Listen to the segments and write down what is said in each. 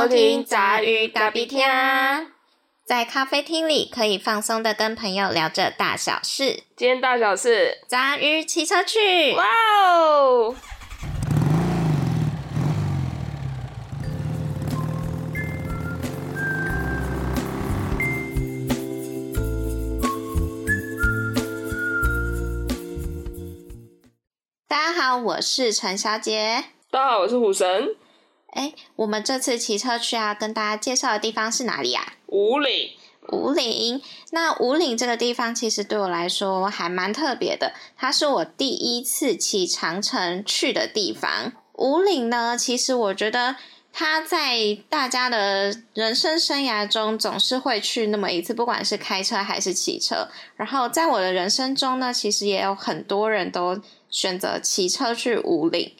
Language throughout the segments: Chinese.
迎收听杂鱼咖啡厅，在咖啡厅里可以放松的跟朋友聊着大小事。今天大小事，杂鱼骑车去。哇哦！大家好，我是陈小姐。大家好，我是虎神。哎，我们这次骑车去要跟大家介绍的地方是哪里啊？五岭。五岭。那五岭这个地方其实对我来说还蛮特别的，它是我第一次骑长城去的地方。五岭呢，其实我觉得它在大家的人生生涯中总是会去那么一次，不管是开车还是骑车。然后在我的人生中呢，其实也有很多人都选择骑车去五岭。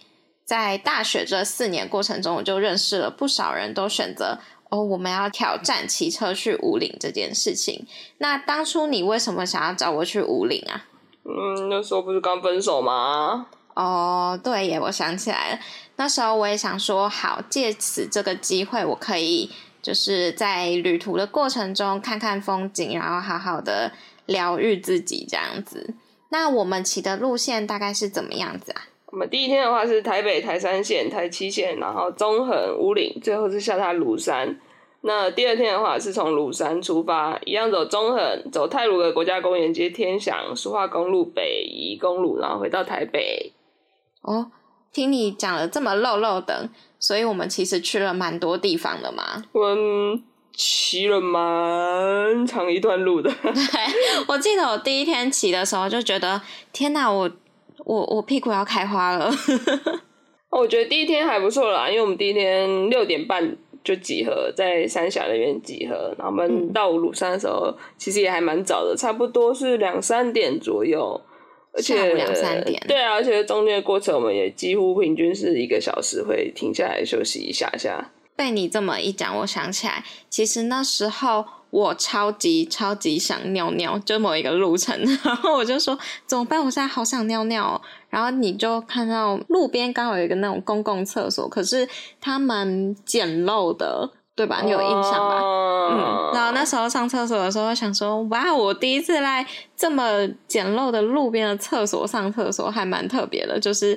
在大学这四年过程中，我就认识了不少人都选择哦，我们要挑战骑车去五岭这件事情。那当初你为什么想要找我去五岭啊？嗯，那时候不是刚分手吗？哦，对耶，我想起来了。那时候我也想说，好，借此这个机会，我可以就是在旅途的过程中看看风景，然后好好的疗愈自己这样子。那我们骑的路线大概是怎么样子啊？我们第一天的话是台北台三线、台七线，然后中横、五岭，最后是下榻庐山。那第二天的话是从庐山出发，一样走中横，走泰鲁的国家公园，接天祥、苏化公路、北宜公路，然后回到台北。哦，听你讲了这么漏漏的，所以我们其实去了蛮多地方的嘛。我们骑了蛮长一段路的。对，我记得我第一天骑的时候就觉得，天哪，我。我我屁股要开花了，我觉得第一天还不错啦，因为我们第一天六点半就集合在三峡那边集合，然后我们到庐山的时候其实也还蛮早的，差不多是两三点左右，而且两三点，对啊，而且中间的过程我们也几乎平均是一个小时会停下来休息一下下。被你这么一讲，我想起来，其实那时候。我超级超级想尿尿，就某一个路程，然后我就说怎么办？我现在好想尿尿。然后你就看到路边刚好有一个那种公共厕所，可是它蛮简陋的，对吧？你有印象吧？嗯。然后那时候上厕所的时候，想说哇，我第一次来这么简陋的路边的厕所上厕所，还蛮特别的。就是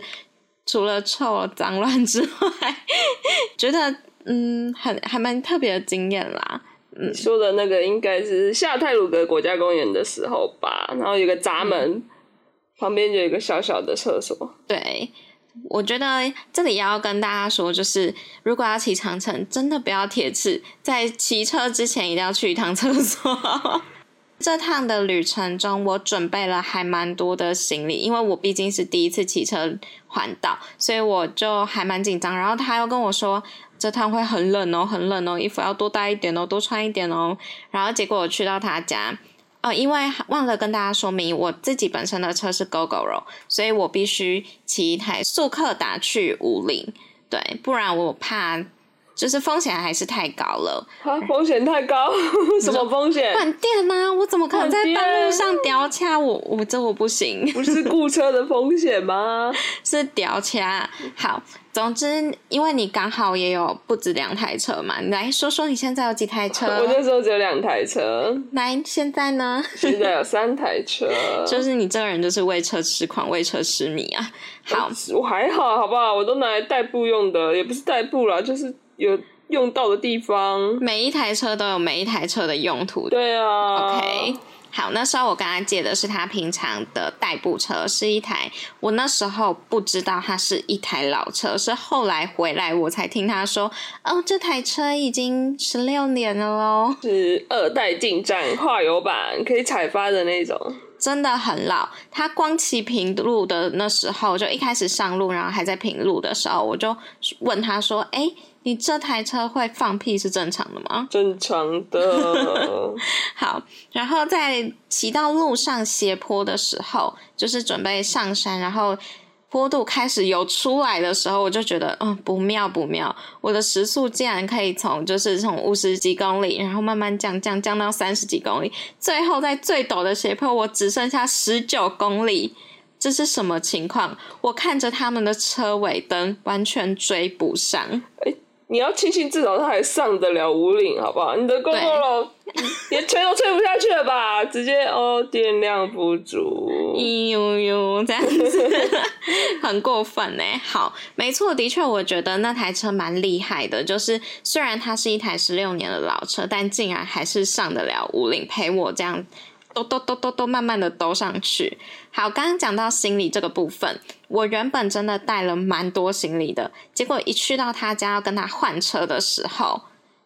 除了臭脏乱之外，觉得嗯，很还蛮特别的经验啦。你说的那个应该是下泰鲁格国家公园的时候吧，然后有个闸门，旁边就有一个小小的厕所。对，我觉得这里要跟大家说，就是如果要骑长城，真的不要铁齿，在骑车之前一定要去一趟厕所。这趟的旅程中，我准备了还蛮多的行李，因为我毕竟是第一次骑车环岛，所以我就还蛮紧张。然后他又跟我说。这趟会很冷哦，很冷哦，衣服要多带一点哦，多穿一点哦。然后结果我去到他家，哦，因为忘了跟大家说明，我自己本身的车是 GoGo 所以我必须骑一台速克达去五岭，对，不然我怕。就是风险还是太高了，啊，风险太高，什么风险？断电吗？我怎么可能在半路上掉卡？我我这我不行，不是 雇车的风险吗？是掉卡。好，总之，因为你刚好也有不止两台车嘛，你来说说你现在有几台车？我那时候只有两台车。来，现在呢？现在有三台车。就是你这个人就是为车痴狂，为车痴迷啊。好，我还好，好不好？我都拿来代步用的，也不是代步啦，就是。有用到的地方，每一台车都有每一台车的用途。对啊，OK，好，那时候我跟他借的是他平常的代步车，是一台我那时候不知道它是一台老车，是后来回来我才听他说，哦，这台车已经十六年了喽，是二代进站跨油版，可以采发的那种，真的很老。他光骑平路的那时候，就一开始上路，然后还在平路的时候，我就问他说，哎。你这台车会放屁是正常的吗？正常的。好，然后在骑到路上斜坡的时候，就是准备上山，然后坡度开始有出来的时候，我就觉得嗯不妙不妙，我的时速竟然可以从就是从五十几公里，然后慢慢降降降到三十几公里，最后在最陡的斜坡，我只剩下十九公里，这是什么情况？我看着他们的车尾灯完全追不上。你要庆幸至少他还上得了五岭，好不好？你的公公楼连吹都吹不下去了吧？直接哦，电量不足，咦呦呦，这样子 很过分呢。好，没错，的确，我觉得那台车蛮厉害的。就是虽然它是一台十六年的老车，但竟然还是上得了五岭，陪我这样。都都都都都慢慢的兜上去。好，刚刚讲到行李这个部分，我原本真的带了蛮多行李的，结果一去到他家要跟他换车的时候，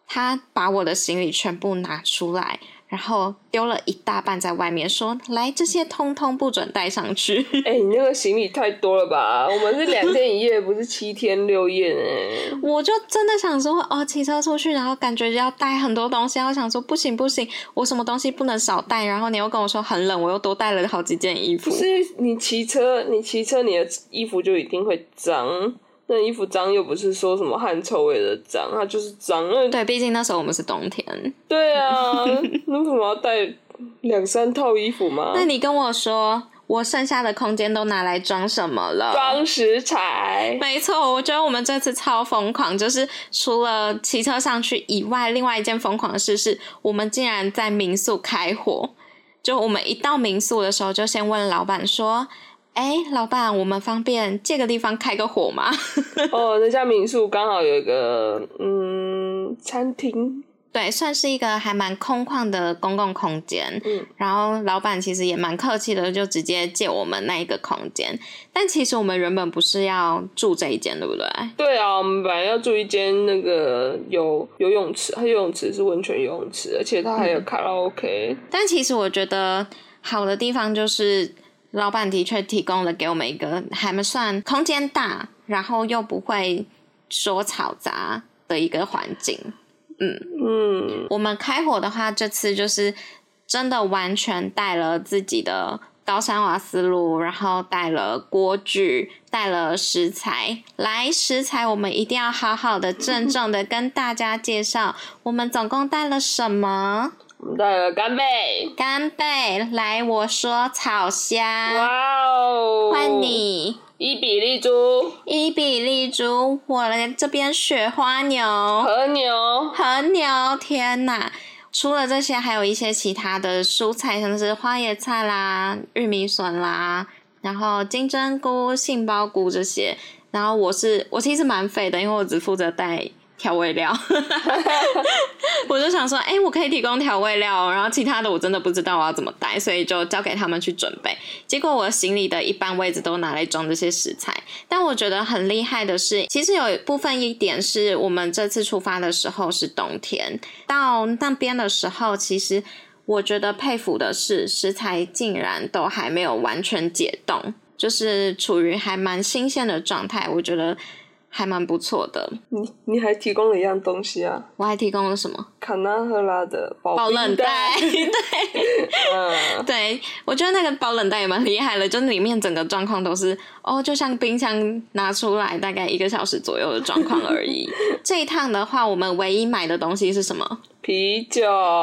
他把我的行李全部拿出来。然后丢了一大半在外面，说：“来，这些通通不准带上去。”哎，你那个行李太多了吧？我们是两天一夜，不是七天六夜哎。我就真的想说，哦，骑车出去，然后感觉要带很多东西，我想说不行不行，我什么东西不能少带。然后你又跟我说很冷，我又多带了好几件衣服。不是你骑车，你骑车，你的衣服就一定会脏。那衣服脏又不是说什么汗臭味的脏，它就是脏。对，毕竟那时候我们是冬天。对啊，那为什么要带两三套衣服吗？那你跟我说，我剩下的空间都拿来装什么了？装食材。没错，我觉得我们这次超疯狂，就是除了骑车上去以外，另外一件疯狂的事是我们竟然在民宿开火。就我们一到民宿的时候，就先问老板说。哎，老板，我们方便借个地方开个火吗？哦，那家民宿刚好有一个嗯餐厅，对，算是一个还蛮空旷的公共空间。嗯，然后老板其实也蛮客气的，就直接借我们那一个空间。但其实我们原本不是要住这一间，对不对？对啊，我们本来要住一间那个有游泳池，它游泳池是温泉游泳池，而且它还有卡拉 OK。但其实我觉得好的地方就是。老板的确提供了给我们一个还没算空间大，然后又不会说嘈杂的一个环境。嗯嗯，我们开火的话，这次就是真的完全带了自己的高山瓦斯炉，然后带了锅具，带了食材。来，食材我们一定要好好的、郑重的跟大家介绍，我们总共带了什么。带了干贝，干贝，来，我说炒虾，哇哦，换你，伊比利猪，伊比利猪，我来这边雪花牛，和牛，和牛，天哪！除了这些，还有一些其他的蔬菜，像是花椰菜啦、玉米笋啦，然后金针菇、杏鲍菇这些。然后我是，我其实蛮肥的，因为我只负责带。调味料，我就想说，哎，我可以提供调味料，然后其他的我真的不知道我要怎么带，所以就交给他们去准备。结果我行李的一半位置都拿来装这些食材。但我觉得很厉害的是，其实有一部分一点是我们这次出发的时候是冬天，到那边的时候，其实我觉得佩服的是食材竟然都还没有完全解冻，就是处于还蛮新鲜的状态。我觉得。还蛮不错的。你你还提供了一样东西啊？我还提供了什么？卡纳赫拉的保冷袋。对，嗯，对我觉得那个保冷袋也蛮厉害的，就里面整个状况都是哦，就像冰箱拿出来大概一个小时左右的状况而已。这一趟的话，我们唯一买的东西是什么？啤酒。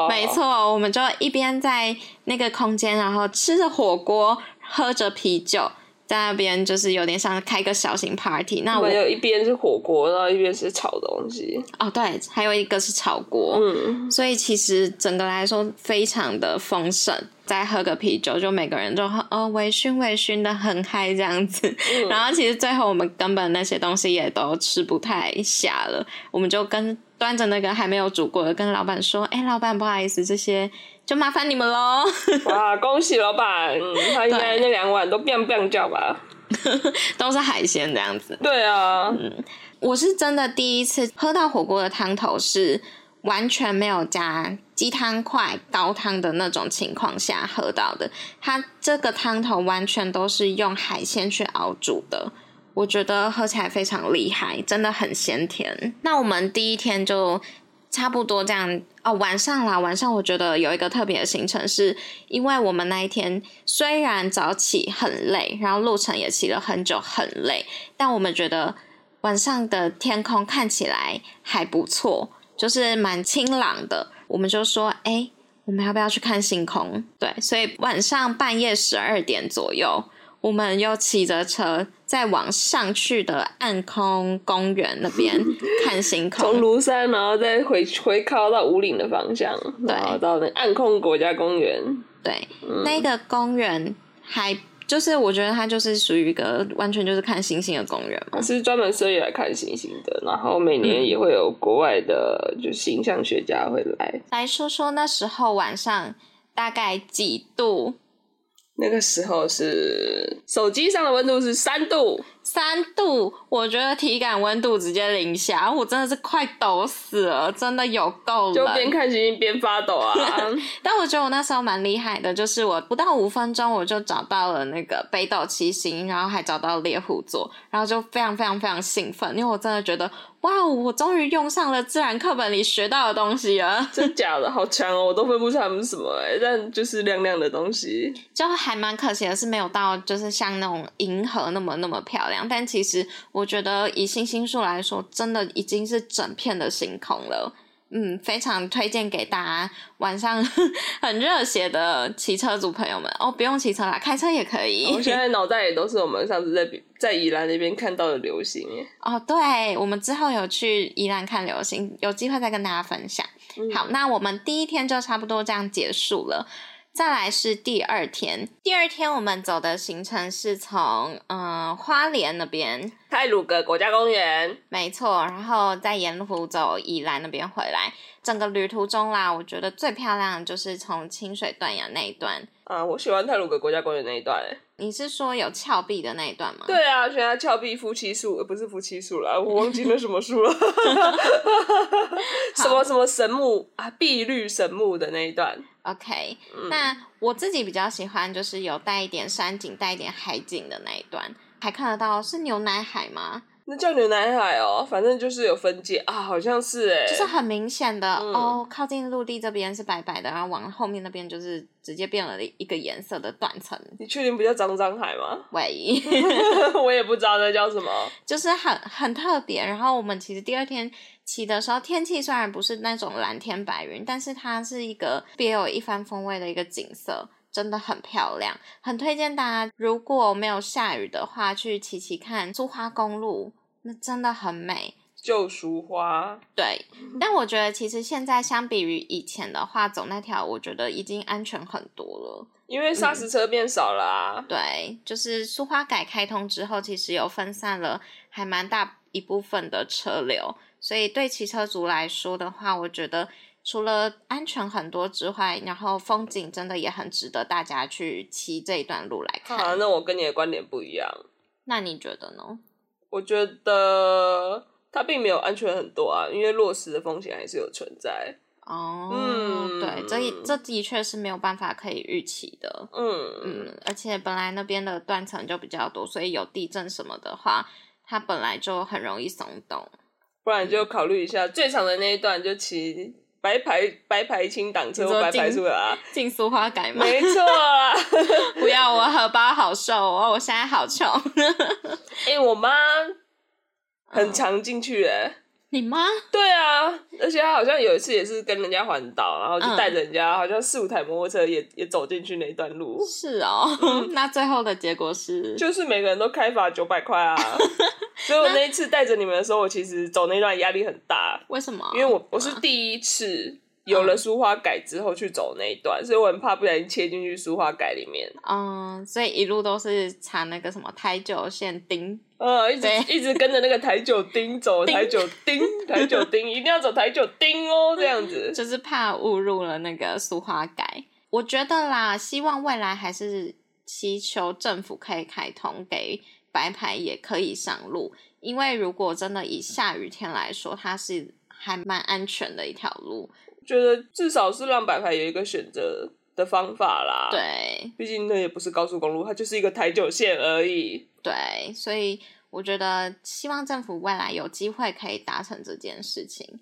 没错，我们就一边在那个空间，然后吃着火锅，喝着啤酒。在那边就是有点像开个小型 party，那我有一边是火锅，然后一边是炒东西。哦，对，还有一个是炒锅，嗯，所以其实整个来说非常的丰盛。再喝个啤酒，就每个人就喝哦，微醺微醺的很嗨这样子。然后其实最后我们根本那些东西也都吃不太下了，我们就跟端着那个还没有煮过的跟老板说：“哎，老板不好意思，这些。”就麻烦你们喽！哇，恭喜老板，他应该那两碗都变变叫吧？都是海鲜这样子。对啊，我是真的第一次喝到火锅的汤头是完全没有加鸡汤块、高汤的那种情况下喝到的。它这个汤头完全都是用海鲜去熬煮的，我觉得喝起来非常厉害，真的很鲜甜。那我们第一天就。差不多这样哦，晚上啦，晚上我觉得有一个特别的行程，是因为我们那一天虽然早起很累，然后路程也骑了很久很累，但我们觉得晚上的天空看起来还不错，就是蛮清朗的。我们就说，哎，我们要不要去看星空？对，所以晚上半夜十二点左右。我们又骑着车再往上去的暗空公园那边 看星空从。庐山，然后再回回靠到五岭的方向，然后到那暗空国家公园。对，那个公园还就是我觉得它就是属于一个完全就是看星星的公园嘛它。是专门设立来看星星的，然后每年也会有国外的就形象学家会来。来说说那时候晚上大概几度？那个时候是手机上的温度是三度，三度，我觉得体感温度直接零下，我真的是快抖死了，真的有够就边。看星星边发抖啊！但我觉得我那时候蛮厉害的，就是我不到五分钟我就找到了那个北斗七星，然后还找到猎户座，然后就非常非常非常兴奋，因为我真的觉得哇哦，我终于用上了自然课本里学到的东西了，真假的，好强哦！我都分不出他们什么哎、但就是亮亮的东西。就还蛮可惜的是没有到就是像那种银河那么那么漂亮，但其实我觉得以星星数来说，真的已经是整片的星空了。嗯，非常推荐给大家晚上 很热血的骑车族朋友们哦，不用骑车啦，开车也可以。我现在脑袋里都是我们上次在在宜兰那边看到的流星耶。哦，对，我们之后有去宜兰看流星，有机会再跟大家分享。好，那我们第一天就差不多这样结束了。再来是第二天，第二天我们走的行程是从嗯、呃花莲那边，泰鲁阁国家公园，没错，然后在沿路走宜兰那边回来。整个旅途中啦，我觉得最漂亮的就是从清水断崖那一段。啊，我喜欢泰鲁阁国家公园那一段耶。你是说有峭壁的那一段吗？对啊，选它峭壁夫妻树，呃不是夫妻树啦，我忘记了什么树了。什么什么神木啊，碧绿神木的那一段。OK，、那我自己比较喜欢就是有带一点山景、带一点海景的那一段，还看得到是牛奶海吗？那叫牛奶海哦，反正就是有分界啊，好像是哎，就是很明显的、嗯哦，靠近陆地这边是白白的，然后往后面那边就是直接变了一个颜色的断层。你确定不叫张张海吗？喂，我也不知道那叫什么。就是很很特别。然后我们其实第二天骑的时候，天气虽然不是那种蓝天白云，但是它是一个别有一番风味的一个景色。真的很漂亮，很推荐大家。如果没有下雨的话，去骑骑看苏花公路，那真的很美。救赎花，对，但我觉得其实现在相比于以前的话，走那条我觉得已经安全很多了。因为砂石车变少了啊。对，就是苏花改开通之后，其实有分散了还蛮大一部分的车流，所以对骑车族来说的话，我觉得除了安全很多之外，然后风景真的也很值得大家去骑这一段路来看。啊，那我跟你的观点不一样。那你觉得呢？我觉得它并没有安全很多啊，因为落石的风险还是有存在。哦，嗯对，这一这的确是没有办法可以预期的。嗯，嗯，而且本来那边的断层就比较多，所以有地震什么的话，它本来就很容易松动。不然就考虑一下最长的那一段，就骑白牌白牌清挡车白牌出来啊。进苏花改吗？没错啊。不要，我荷包好瘦哦，我现在好穷。哎、我妈嗯很常进去哎、你妈？对啊，而且他好像有一次也是跟人家环岛，然后就嗯带着人家，好像四五台摩托车也也走进去那一段路，是哦，那最后的结果是，就是每个人都开罚九百块啊。所以我那一次带着你们的时候，我其实走那段压力很大，为什么？因为我我是第一次有了苏花改之后去走那一段，所以我很怕不小心切进去苏花改里面。嗯，所以一路都是查那个什么台九线丁。呃，一直一直跟着那个台九丁走，台九丁，台九丁，一定要走台九丁哦，这样子。就是怕误入了那个苏花改。我觉得啦，希望未来还是祈求政府可以开通给白牌也可以上路，因为如果真的以下雨天来说，它是还蛮安全的一条路。觉得至少是让白牌有一个选择的方法啦。，对毕竟那也不是高速公路，它就是一个台九线而已。对，所以我觉得希望政府未来有机会可以达成这件事情。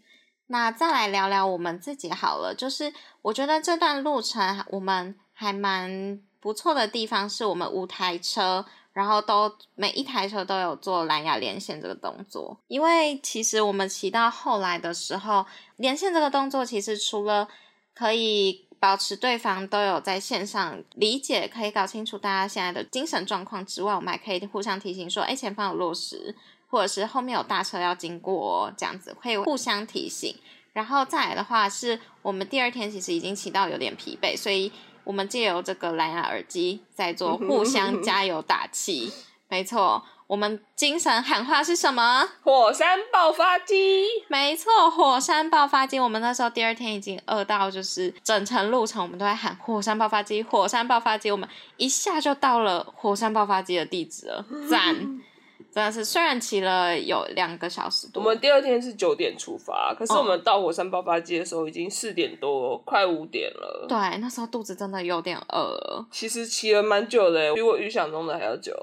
那再来聊聊我们自己好了，就是我觉得这段路程我们还蛮不错的地方，是我们五台车，然后都每一台车都有做蓝牙连线这个动作。因为其实我们骑到后来的时候，连线这个动作其实除了可以保持对方都有在线上理解，可以搞清楚大家现在的精神状况之外，我们还可以互相提醒说，哎，前方有落石，或者是后面有大车要经过，这样子可以互相提醒。然后再来的话，是我们第二天其实已经骑到有点疲惫，所以我们借由这个蓝牙耳机在做互相加油打气。没错，我们精神喊话是什么？火山爆发机。没错，火山爆发机。我们那时候第二天已经饿到，就是整程路程我们都在喊火山爆发机，火山爆发机。我们一下就到了火山爆发机的地址了，赞！真的是，虽然骑了有两个小时多，我们第二天是九点出发，可是我们到火山爆发季的时候已经四点多，快五点了。对，那时候肚子真的有点饿了。其实骑了蛮久的，比我预想中的还要久。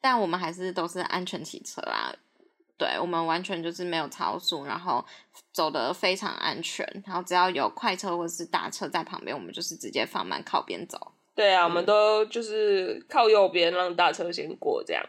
但我们还是都是安全骑车啦，对，我们完全就是没有超速，然后走的非常安全，然后只要有快车或者是大车在旁边，我们就是直接放慢靠边走。对啊，我们都就是靠右边让大车先过这样。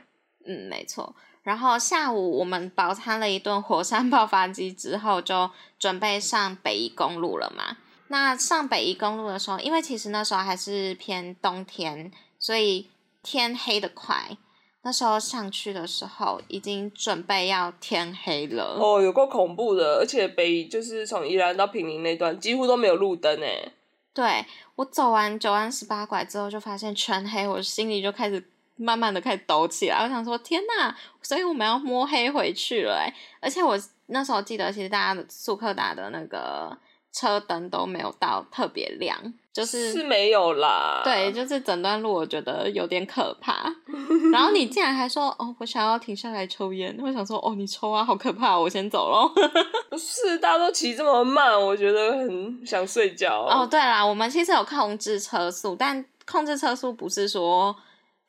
嗯，没错。然后下午我们饱餐了一顿火山爆发机之后，就准备上北宜公路了嘛。那上北宜公路的时候，因为其实那时候还是偏冬天，所以天黑的快。那时候上去的时候，已经准备要天黑了。哦，有够恐怖的，而且北就是从宜兰到平林那段几乎都没有路灯诶。对我走完九弯十八拐之后，就发现全黑，我心里就开始。慢慢的开始抖起来，我想说天呐，所以我们要摸黑回去了哎！而且我那时候记得，其实大家的速克达的那个车灯都没有到特别亮，就是是没有啦。对，就是整段路我觉得有点可怕。然后你竟然还说哦，我想要停下来抽烟，我想说哦，你抽啊，好可怕，我先走喽。不是，大家都骑这么慢，我觉得很想睡觉。哦，对啦，我们其实有控制车速，但控制车速不是说。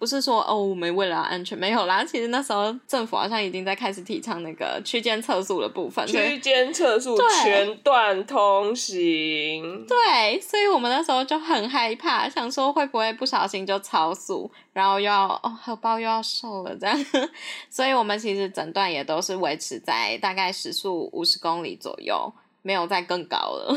不是说哦，我们为了安全没有啦。其实那时候政府好像已经在开始提倡那个区间测速的部分，区间测速全段通行。对，所以我们那时候就很害怕，想说会不会不小心就超速，然后又要哦荷包又要瘦了这样。所以我们其实整段也都是维持在大概时速五十公里左右，没有再更高了。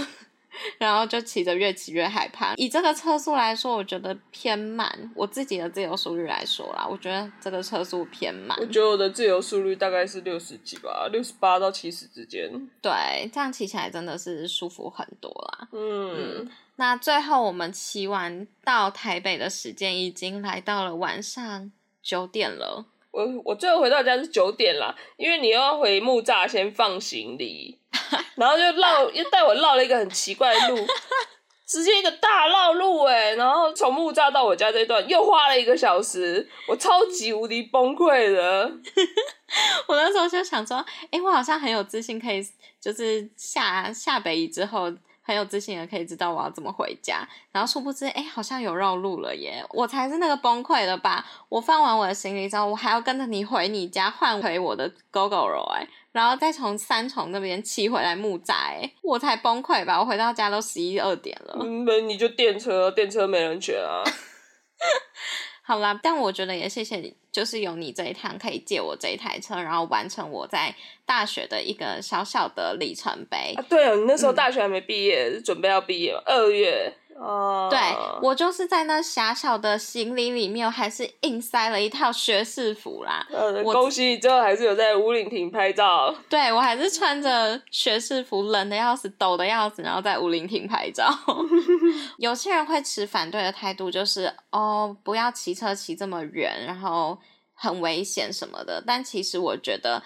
然后就骑着越骑越害怕。以这个车速来说，我觉得偏慢。我自己的自由速率来说啦，我觉得这个车速偏慢。我觉得我的自由速率大概是六十几吧，六十八到七十之间。对，这样骑起来真的是舒服很多啦。嗯，那最后我们骑完到台北的时间已经来到了晚上九点了。我我最后回到家是九点啦，因为你又要回木栅先放行李。然后就绕，又带我绕了一个很奇怪的路，直接一个大绕路哎！然后从木栅到我家这段又花了一个小时，我超级无敌崩溃的。我那时候就想说，哎，我好像很有自信，可以就是下下北移之后。很有自信的可以知道我要怎么回家，然后殊不知，哎，好像有绕路了耶！我才是那个崩溃的吧？我放完我的行李之后，我还要跟着你回你家换回我的 GoGo 肉哎，然后再从三重那边骑回来木栅哎，我才崩溃吧？我回到家都十一二点了。没，你就电车，电车没人选啊。好啦，但我觉得也谢谢你，就是有你这一趟可以借我这一台车，然后完成我在大学的一个小小的里程碑。啊对啊，你那时候大学还没毕业，准备要毕业，二月。哦，对我就是在那狭小的行李里面，还是硬塞了一套学士服啦。呃，恭喜你，最后还是有在五岭亭拍照。对我还是穿着学士服，冷的要死，抖的要死，然后在五岭亭拍照。有些人会持反对的态度，就是哦，不要骑车骑这么远，然后很危险什么的。但其实我觉得，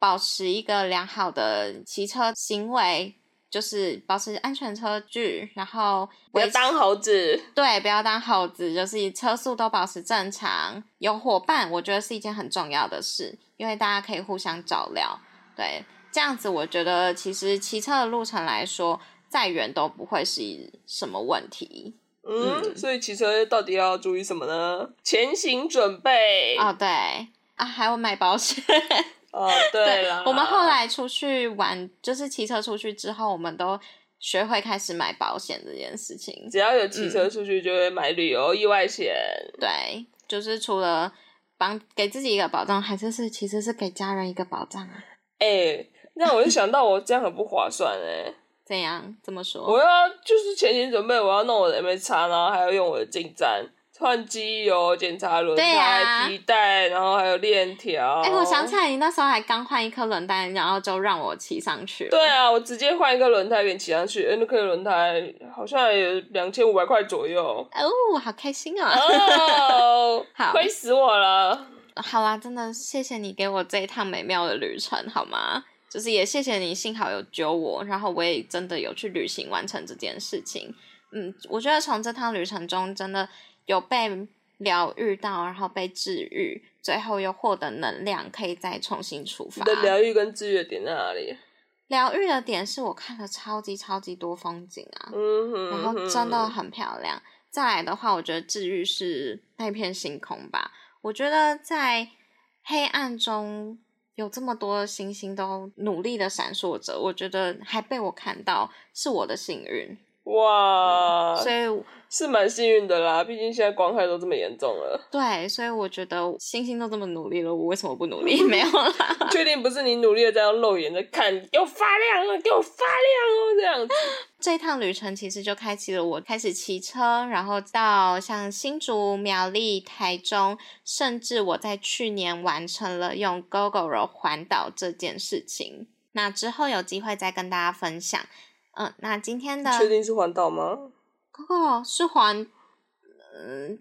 保持一个良好的骑车行为。就是保持安全车距，然后不要当猴子。对，不要当猴子，就是车速都保持正常。有伙伴，我觉得是一件很重要的事，因为大家可以互相照料。对，这样子我觉得其实骑车的路程来说，再远都不会是什么问题。嗯，所以骑车到底要注意什么呢？前行准备。哦，对啊，还有买保险。哦，对了，我们后来出去玩，就是骑车出去之后，我们都学会开始买保险这件事情。只要有骑车出去，就会买旅游意外险。对，就是除了帮给自己一个保障，还是是其实是给家人一个保障啊。哎，那我就想到我这样很不划算哎，怎样？怎么说？我要就是前期准备，我要弄我的 M H 叉，然后还要用我的进站。换机油、检查轮胎、皮带，然后还有链条。哎，我想起来，你那时候还刚换一颗轮胎，然后就让我骑上去。对啊，我直接换一个轮胎给你骑上去。那颗轮胎好像也两千五百块左右。哦，好开心啊！哦，好，亏死我了。好啦，真的谢谢你给我这一趟美妙的旅程，好吗？就是也谢谢你，幸好有救我，然后我也真的有去旅行完成这件事情。嗯，我觉得从这趟旅程中，真的。有被疗愈到，然后被治愈，最后又获得能量，可以再重新出发。的疗愈跟治愈的点在哪里？疗愈的点是我看了超级超级多风景啊，嗯然后真的很漂亮。再来的话，我觉得治愈是那片星空吧。我觉得在黑暗中有这么多星星都努力的闪烁着，我觉得还被我看到，是我的幸运。哇，所以是蛮幸运的啦，毕竟现在光害都这么严重了。对，所以我觉得星星都这么努力了，我为什么不努力？没有啦，确定不是你努力的在用肉眼在看，给我发亮了，给我发亮哦，这样子。这趟旅程其实就开启了我开始骑车，然后到像新竹、苗栗、台中，甚至我在去年完成了用 GoGo 环岛这件事情。那之后有机会再跟大家分享。嗯，那今天的确定是环岛吗？哦，是环，嗯，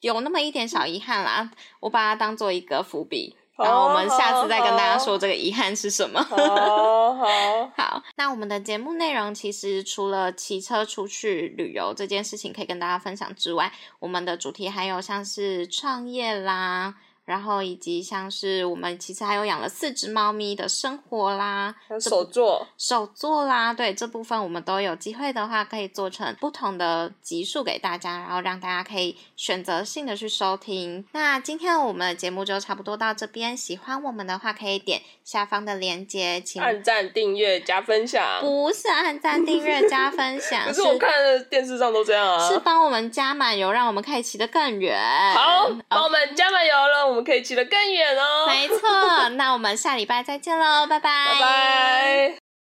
有那么一点小遗憾啦，我把它当做一个伏笔，然后我们下次再跟大家说这个遗憾是什么。好好 好，那我们的节目内容其实除了骑车出去旅游这件事情可以跟大家分享之外，我们的主题还有像是创业啦。然后以及像是我们其实还有养了四只猫咪的生活啦，手作手作啦，对这部分我们都有机会的话，可以做成不同的集数给大家，然后让大家可以选择性的去收听。那今天我们的节目就差不多到这边，喜欢我们的话可以点下方的链接，请按赞、订阅、加分享。不是按赞、订阅、加分享，可是我看电视上都这样啊。是帮我们加满油，让我们可以骑得更远。好，帮我们加满油了，我们。可以骑得更远哦！没错，那我们下礼拜再见喽，拜拜！拜拜。